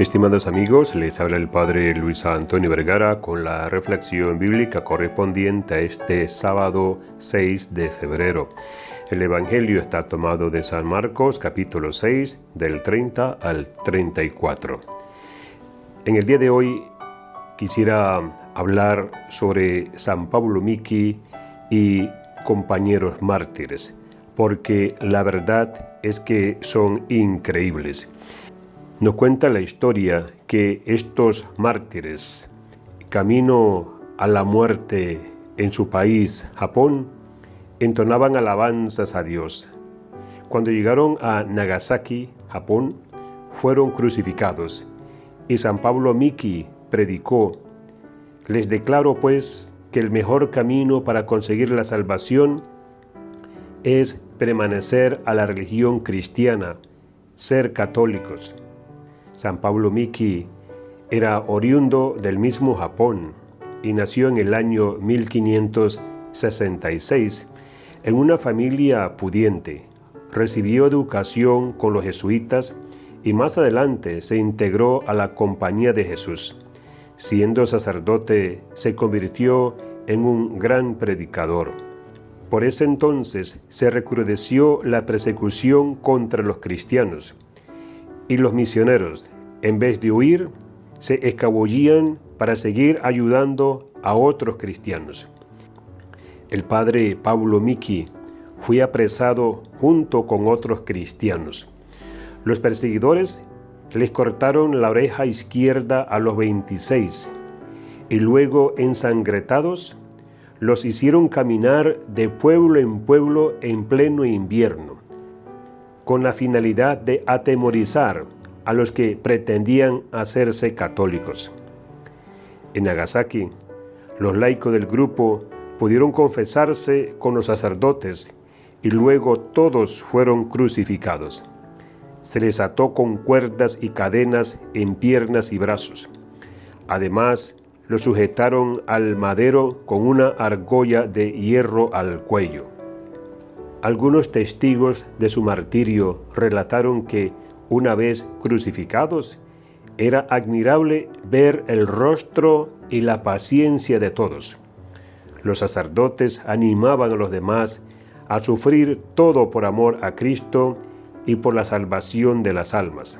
Estimados amigos, les habla el Padre Luis Antonio Vergara con la reflexión bíblica correspondiente a este sábado 6 de febrero. El Evangelio está tomado de San Marcos capítulo 6 del 30 al 34. En el día de hoy quisiera hablar sobre San Pablo Miki y compañeros mártires, porque la verdad es que son increíbles. Nos cuenta la historia que estos mártires, camino a la muerte en su país, Japón, entonaban alabanzas a Dios. Cuando llegaron a Nagasaki, Japón, fueron crucificados y San Pablo Miki predicó, les declaro pues que el mejor camino para conseguir la salvación es permanecer a la religión cristiana, ser católicos. San Pablo Miki era oriundo del mismo Japón y nació en el año 1566 en una familia pudiente. Recibió educación con los jesuitas y más adelante se integró a la Compañía de Jesús. Siendo sacerdote, se convirtió en un gran predicador. Por ese entonces se recrudeció la persecución contra los cristianos y los misioneros, en vez de huir, se escabullían para seguir ayudando a otros cristianos. El padre Pablo Miki fue apresado junto con otros cristianos. Los perseguidores les cortaron la oreja izquierda a los 26 y luego ensangretados los hicieron caminar de pueblo en pueblo en pleno invierno con la finalidad de atemorizar a los que pretendían hacerse católicos. En Nagasaki, los laicos del grupo pudieron confesarse con los sacerdotes y luego todos fueron crucificados. Se les ató con cuerdas y cadenas en piernas y brazos. Además, lo sujetaron al madero con una argolla de hierro al cuello. Algunos testigos de su martirio relataron que, una vez crucificados, era admirable ver el rostro y la paciencia de todos. Los sacerdotes animaban a los demás a sufrir todo por amor a Cristo y por la salvación de las almas.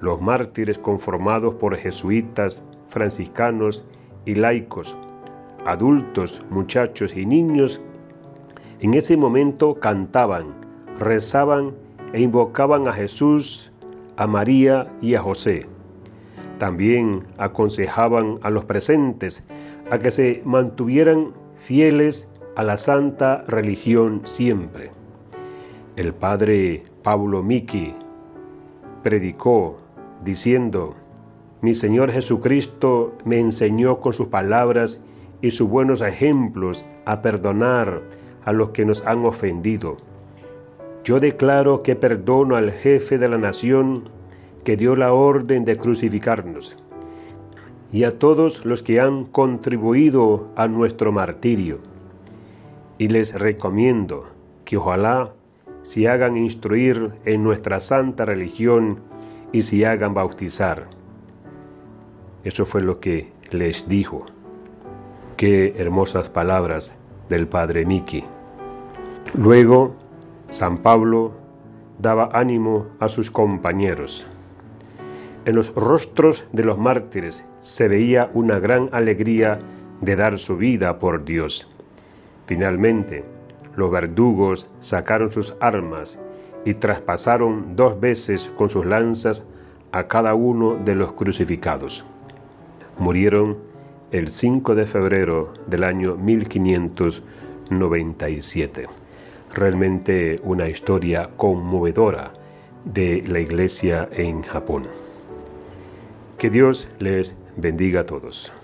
Los mártires conformados por jesuitas, franciscanos y laicos, adultos, muchachos y niños en ese momento cantaban, rezaban e invocaban a Jesús, a María y a José. También aconsejaban a los presentes a que se mantuvieran fieles a la santa religión siempre. El padre Pablo Miki predicó diciendo, Mi Señor Jesucristo me enseñó con sus palabras y sus buenos ejemplos a perdonar, a los que nos han ofendido. Yo declaro que perdono al jefe de la nación que dio la orden de crucificarnos y a todos los que han contribuido a nuestro martirio. Y les recomiendo que ojalá se hagan instruir en nuestra santa religión y se hagan bautizar. Eso fue lo que les dijo. Qué hermosas palabras del padre Miki. Luego, San Pablo daba ánimo a sus compañeros. En los rostros de los mártires se veía una gran alegría de dar su vida por Dios. Finalmente, los verdugos sacaron sus armas y traspasaron dos veces con sus lanzas a cada uno de los crucificados. Murieron el 5 de febrero del año 1597. Realmente una historia conmovedora de la iglesia en Japón. Que Dios les bendiga a todos.